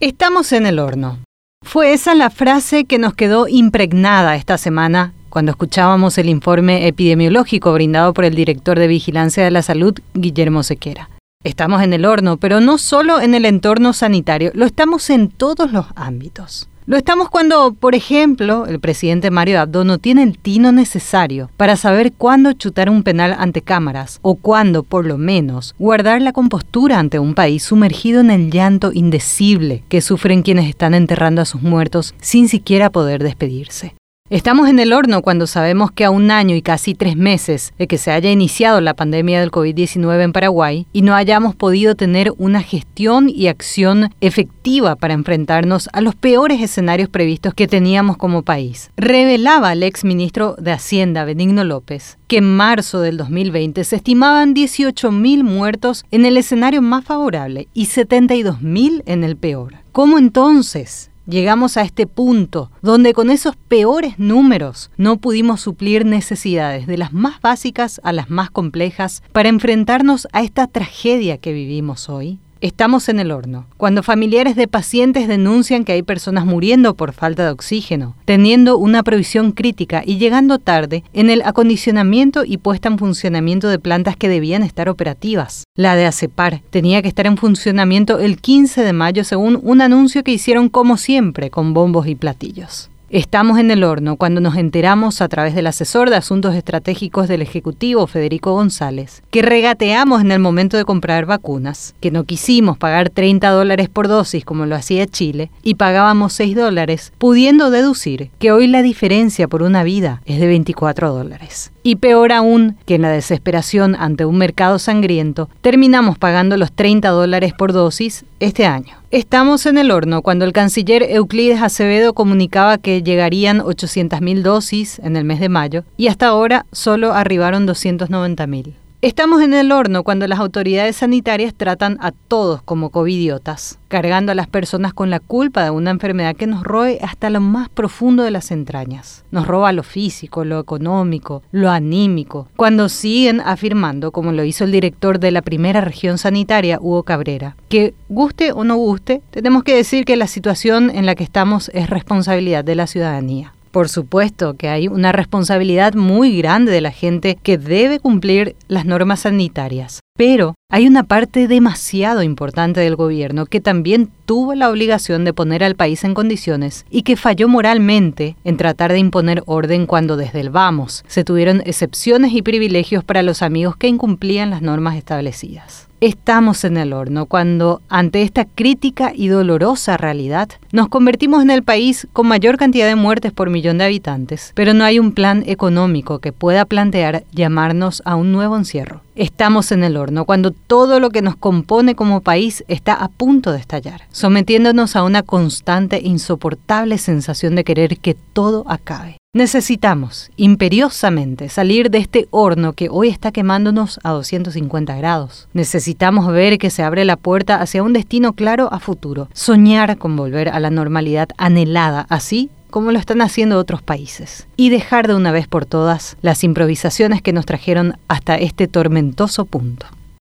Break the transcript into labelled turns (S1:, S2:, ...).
S1: Estamos en el horno. Fue esa la frase que nos quedó impregnada esta semana cuando escuchábamos el informe epidemiológico brindado por el director de Vigilancia de la Salud, Guillermo Sequera. Estamos en el horno, pero no solo en el entorno sanitario, lo estamos en todos los ámbitos. Lo estamos cuando, por ejemplo, el presidente Mario Abdo no tiene el tino necesario para saber cuándo chutar un penal ante cámaras o cuándo, por lo menos, guardar la compostura ante un país sumergido en el llanto indecible que sufren quienes están enterrando a sus muertos sin siquiera poder despedirse. Estamos en el horno cuando sabemos que a un año y casi tres meses de que se haya iniciado la pandemia del COVID-19 en Paraguay y no hayamos podido tener una gestión y acción efectiva para enfrentarnos a los peores escenarios previstos que teníamos como país. Revelaba el ex ministro de Hacienda, Benigno López, que en marzo del 2020 se estimaban 18.000 muertos en el escenario más favorable y 72.000 en el peor. ¿Cómo entonces llegamos a este punto donde con esos peores números no pudimos suplir necesidades de las más básicas a las más complejas para enfrentarnos a esta tragedia que vivimos hoy? Estamos en el horno. Cuando familiares de pacientes denuncian que hay personas muriendo por falta de oxígeno, teniendo una provisión crítica y llegando tarde en el acondicionamiento y puesta en funcionamiento de plantas que debían estar operativas. La de ACEPAR tenía que estar en funcionamiento el 15 de mayo según un anuncio que hicieron como siempre con bombos y platillos. Estamos en el horno cuando nos enteramos a través del asesor de asuntos estratégicos del Ejecutivo, Federico González, que regateamos en el momento de comprar vacunas, que no quisimos pagar 30 dólares por dosis como lo hacía Chile y pagábamos 6 dólares, pudiendo deducir que hoy la diferencia por una vida es de 24 dólares. Y peor aún, que en la desesperación ante un mercado sangriento, terminamos pagando los 30 dólares por dosis este año. Estamos en el horno cuando el canciller Euclides Acevedo comunicaba que llegarían 800.000 dosis en el mes de mayo y hasta ahora solo arribaron 290.000. Estamos en el horno cuando las autoridades sanitarias tratan a todos como covidiotas, cargando a las personas con la culpa de una enfermedad que nos roe hasta lo más profundo de las entrañas. Nos roba lo físico, lo económico, lo anímico, cuando siguen afirmando, como lo hizo el director de la primera región sanitaria, Hugo Cabrera, que guste o no guste, tenemos que decir que la situación en la que estamos es responsabilidad de la ciudadanía. Por supuesto que hay una responsabilidad muy grande de la gente que debe cumplir las normas sanitarias, pero hay una parte demasiado importante del gobierno que también tuvo la obligación de poner al país en condiciones y que falló moralmente en tratar de imponer orden cuando desde el vamos se tuvieron excepciones y privilegios para los amigos que incumplían las normas establecidas. Estamos en el horno cuando, ante esta crítica y dolorosa realidad, nos convertimos en el país con mayor cantidad de muertes por millón de habitantes, pero no hay un plan económico que pueda plantear llamarnos a un nuevo encierro. Estamos en el horno cuando todo lo que nos compone como país está a punto de estallar, sometiéndonos a una constante insoportable sensación de querer que todo acabe. Necesitamos imperiosamente salir de este horno que hoy está quemándonos a 250 grados. Necesitamos ver que se abre la puerta hacia un destino claro a futuro, soñar con volver a la normalidad anhelada, así como lo están haciendo otros países, y dejar de una vez por todas las improvisaciones que nos trajeron hasta este tormentoso punto.